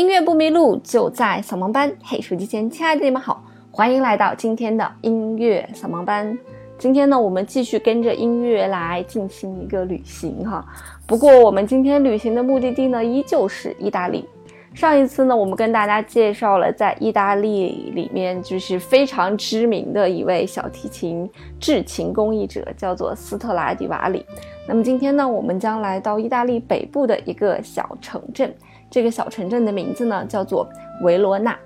音乐不迷路，就在扫盲班。嘿，手机前亲爱的你们好，欢迎来到今天的音乐扫盲班。今天呢，我们继续跟着音乐来进行一个旅行哈。不过，我们今天旅行的目的地呢，依旧是意大利。上一次呢，我们跟大家介绍了在意大利里面就是非常知名的一位小提琴制琴工艺者，叫做斯特拉迪瓦里。那么今天呢，我们将来到意大利北部的一个小城镇。这个小城镇的名字呢，叫做维罗纳。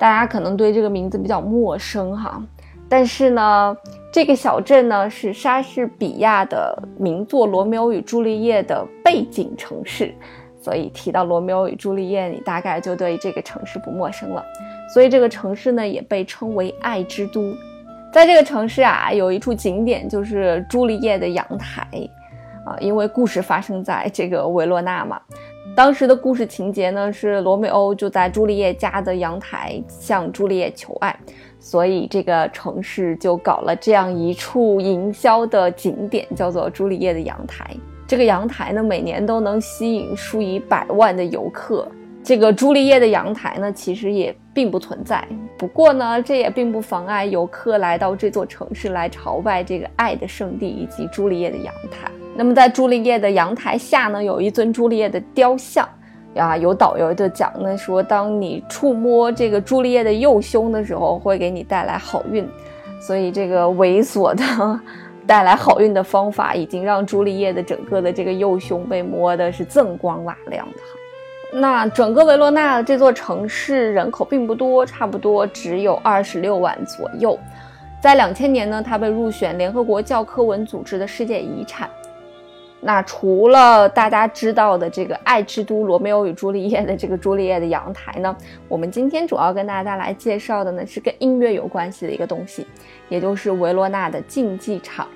大家可能对这个名字比较陌生哈，但是呢，这个小镇呢是莎士比亚的名作《罗密欧与朱丽叶》的背景城市，所以提到《罗密欧与朱丽叶》，你大概就对这个城市不陌生了。所以这个城市呢，也被称为爱之都。在这个城市啊，有一处景点就是朱丽叶的阳台啊，因为故事发生在这个维罗纳嘛。当时的故事情节呢，是罗密欧就在朱丽叶家的阳台向朱丽叶求爱，所以这个城市就搞了这样一处营销的景点，叫做朱丽叶的阳台。这个阳台呢，每年都能吸引数以百万的游客。这个朱丽叶的阳台呢，其实也并不存在。不过呢，这也并不妨碍游客来到这座城市来朝拜这个爱的圣地以及朱丽叶的阳台。那么在朱丽叶的阳台下呢，有一尊朱丽叶的雕像。啊，有导游就讲呢，说当你触摸这个朱丽叶的右胸的时候，会给你带来好运。所以这个猥琐的带来好运的方法，已经让朱丽叶的整个的这个右胸被摸的是锃光瓦亮的哈。那整个维罗纳这座城市人口并不多，差不多只有二十六万左右。在两千年呢，它被入选联合国教科文组织的世界遗产。那除了大家知道的这个爱之都罗密欧与朱丽叶的这个朱丽叶的阳台呢，我们今天主要跟大家来介绍的呢是跟音乐有关系的一个东西，也就是维罗纳的竞技场，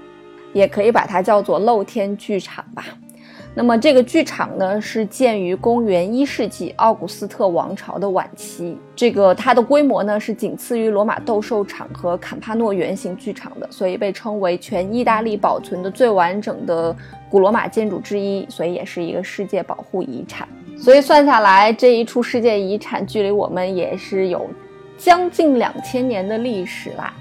也可以把它叫做露天剧场吧。那么这个剧场呢，是建于公元一世纪奥古斯特王朝的晚期。这个它的规模呢，是仅次于罗马斗兽场和坎帕诺圆形剧场的，所以被称为全意大利保存的最完整的古罗马建筑之一，所以也是一个世界保护遗产。所以算下来，这一处世界遗产距离我们也是有将近两千年的历史啦。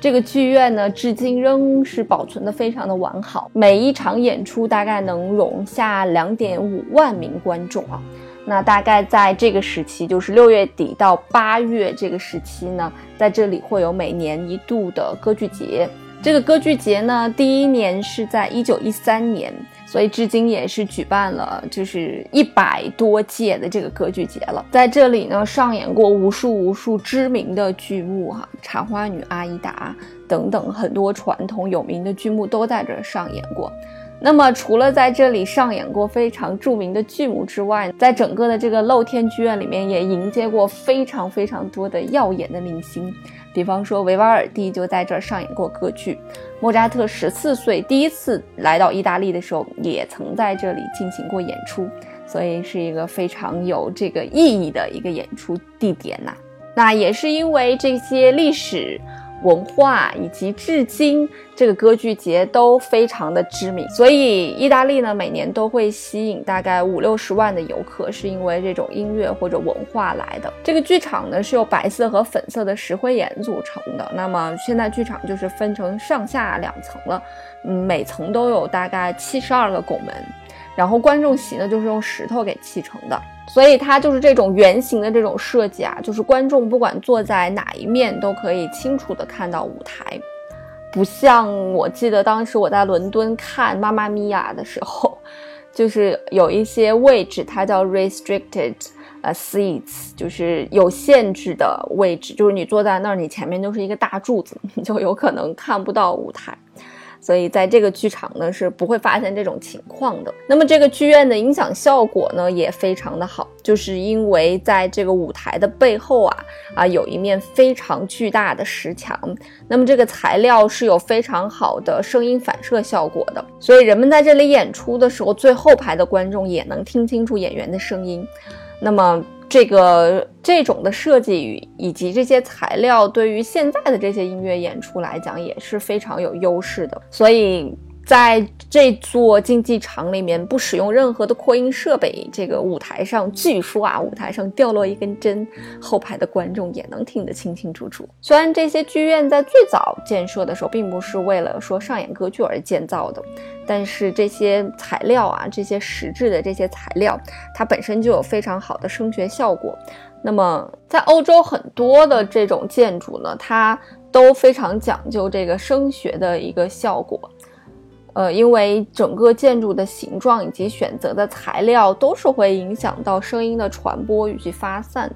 这个剧院呢，至今仍是保存的非常的完好，每一场演出大概能容下两点五万名观众啊。那大概在这个时期，就是六月底到八月这个时期呢，在这里会有每年一度的歌剧节。这个歌剧节呢，第一年是在一九一三年。所以至今也是举办了就是一百多届的这个歌剧节了，在这里呢上演过无数无数知名的剧目哈，茶花女阿依达等等很多传统有名的剧目都在这上演过。那么除了在这里上演过非常著名的剧目之外，在整个的这个露天剧院里面也迎接过非常非常多的耀眼的明星。比方说，维瓦尔第就在这儿上演过歌剧；莫扎特十四岁第一次来到意大利的时候，也曾在这里进行过演出，所以是一个非常有这个意义的一个演出地点呐。那也是因为这些历史。文化以及至今这个歌剧节都非常的知名，所以意大利呢每年都会吸引大概五六十万的游客，是因为这种音乐或者文化来的。这个剧场呢是由白色和粉色的石灰岩组成的。那么现在剧场就是分成上下两层了，嗯，每层都有大概七十二个拱门，然后观众席呢就是用石头给砌成的。所以它就是这种圆形的这种设计啊，就是观众不管坐在哪一面都可以清楚的看到舞台，不像我记得当时我在伦敦看《妈妈咪呀》的时候，就是有一些位置它叫 restricted 呃 seats，就是有限制的位置，就是你坐在那儿，你前面就是一个大柱子，你就有可能看不到舞台。所以在这个剧场呢是不会发现这种情况的。那么这个剧院的音响效果呢也非常的好，就是因为在这个舞台的背后啊啊有一面非常巨大的石墙，那么这个材料是有非常好的声音反射效果的，所以人们在这里演出的时候，最后排的观众也能听清楚演员的声音。那么。这个这种的设计与以及这些材料，对于现在的这些音乐演出来讲，也是非常有优势的。所以在这座竞技场里面不使用任何的扩音设备，这个舞台上据说啊，舞台上掉落一根针，后排的观众也能听得清清楚楚。虽然这些剧院在最早建设的时候并不是为了说上演歌剧而建造的，但是这些材料啊，这些实质的这些材料，它本身就有非常好的声学效果。那么在欧洲很多的这种建筑呢，它都非常讲究这个声学的一个效果。呃，因为整个建筑的形状以及选择的材料都是会影响到声音的传播以及发散。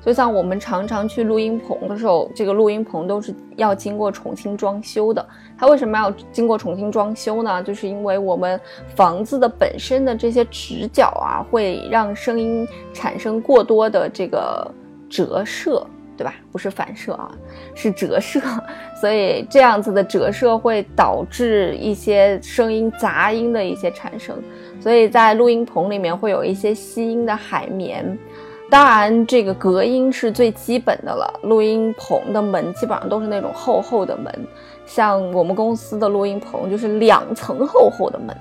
就像我们常常去录音棚的时候，这个录音棚都是要经过重新装修的。它为什么要经过重新装修呢？就是因为我们房子的本身的这些直角啊，会让声音产生过多的这个折射。对吧？不是反射啊，是折射，所以这样子的折射会导致一些声音杂音的一些产生。所以在录音棚里面会有一些吸音的海绵，当然这个隔音是最基本的了。录音棚的门基本上都是那种厚厚的门，像我们公司的录音棚就是两层厚厚的门。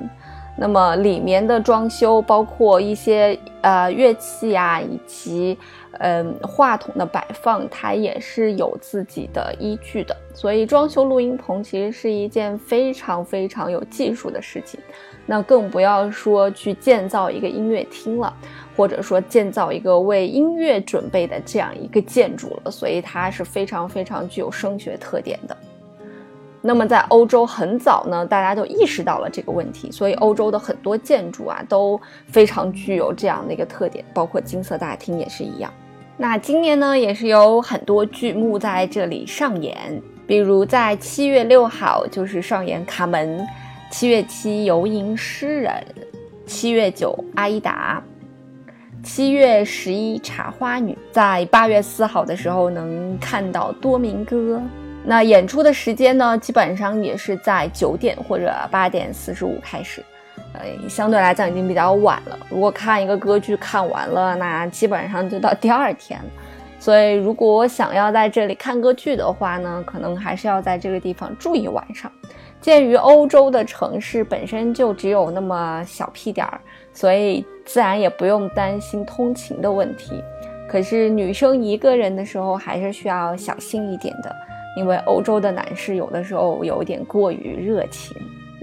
那么里面的装修包括一些呃乐器啊，以及。嗯，话筒的摆放它也是有自己的依据的，所以装修录音棚其实是一件非常非常有技术的事情。那更不要说去建造一个音乐厅了，或者说建造一个为音乐准备的这样一个建筑了。所以它是非常非常具有声学特点的。那么在欧洲很早呢，大家都意识到了这个问题，所以欧洲的很多建筑啊都非常具有这样的一个特点，包括金色大厅也是一样。那今年呢，也是有很多剧目在这里上演，比如在七月六号就是上演《卡门》，七月七游吟诗人，七月九阿依达，七月十一茶花女，在八月四号的时候能看到多明戈。那演出的时间呢，基本上也是在九点或者八点四十五开始。呃，相对来讲已经比较晚了。如果看一个歌剧看完了，那基本上就到第二天了。所以，如果想要在这里看歌剧的话呢，可能还是要在这个地方住一晚上。鉴于欧洲的城市本身就只有那么小屁点儿，所以自然也不用担心通勤的问题。可是女生一个人的时候，还是需要小心一点的，因为欧洲的男士有的时候有点过于热情。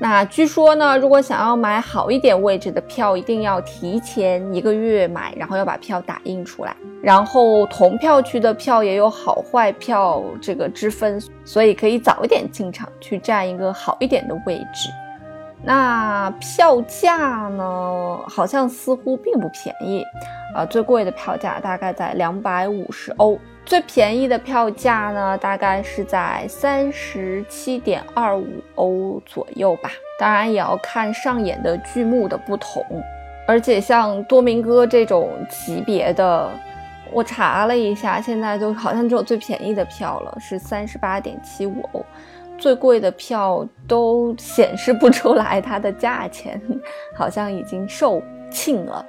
那据说呢，如果想要买好一点位置的票，一定要提前一个月买，然后要把票打印出来。然后同票区的票也有好坏票这个之分，所以可以早一点进场去占一个好一点的位置。那票价呢，好像似乎并不便宜，啊，最贵的票价大概在两百五十欧。最便宜的票价呢，大概是在三十七点二五欧左右吧。当然也要看上演的剧目的不同，而且像多明戈这种级别的，我查了一下，现在就好像只有最便宜的票了，是三十八点七五欧，最贵的票都显示不出来它的价钱，好像已经售罄了。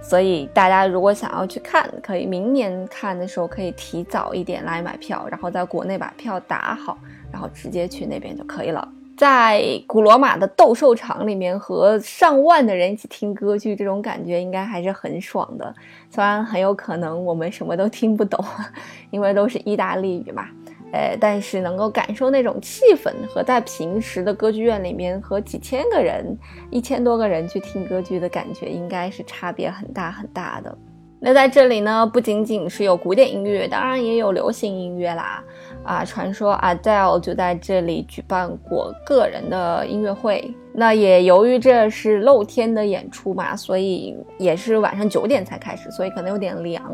所以大家如果想要去看，可以明年看的时候可以提早一点来买票，然后在国内把票打好，然后直接去那边就可以了。在古罗马的斗兽场里面和上万的人一起听歌剧，这种感觉应该还是很爽的。虽然很有可能我们什么都听不懂，因为都是意大利语嘛。呃，但是能够感受那种气氛，和在平时的歌剧院里面和几千个人、一千多个人去听歌剧的感觉，应该是差别很大很大的。那在这里呢，不仅仅是有古典音乐，当然也有流行音乐啦。啊，传说 Adele 就在这里举办过个人的音乐会。那也由于这是露天的演出嘛，所以也是晚上九点才开始，所以可能有点凉，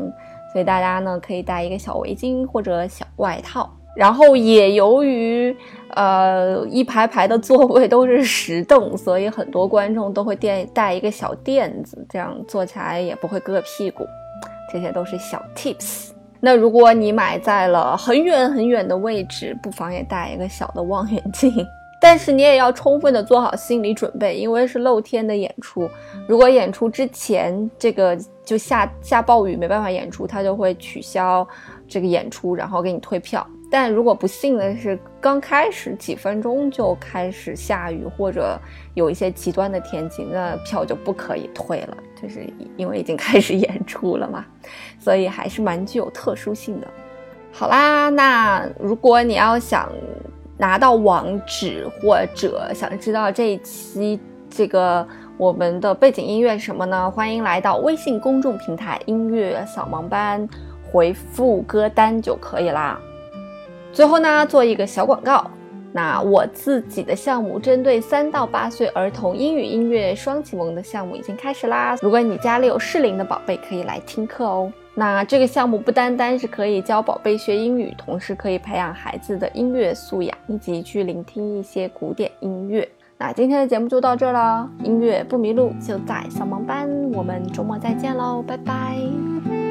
所以大家呢可以带一个小围巾或者小外套。然后也由于，呃，一排排的座位都是石凳，所以很多观众都会垫带一个小垫子，这样坐起来也不会硌屁股。这些都是小 tips。那如果你买在了很远很远的位置，不妨也带一个小的望远镜。但是你也要充分的做好心理准备，因为是露天的演出，如果演出之前这个就下下暴雨没办法演出，他就会取消这个演出，然后给你退票。但如果不幸的是，刚开始几分钟就开始下雨，或者有一些极端的天气，那票就不可以退了，就是因为已经开始演出了嘛，所以还是蛮具有特殊性的。好啦，那如果你要想拿到网址，或者想知道这一期这个我们的背景音乐是什么呢？欢迎来到微信公众平台“音乐扫盲班”，回复歌单就可以啦。最后呢，做一个小广告。那我自己的项目，针对三到八岁儿童英语音乐双启蒙的项目已经开始啦。如果你家里有适龄的宝贝，可以来听课哦。那这个项目不单单是可以教宝贝学英语，同时可以培养孩子的音乐素养，以及去聆听一些古典音乐。那今天的节目就到这了，音乐不迷路就在小盲班，我们周末再见喽，拜拜。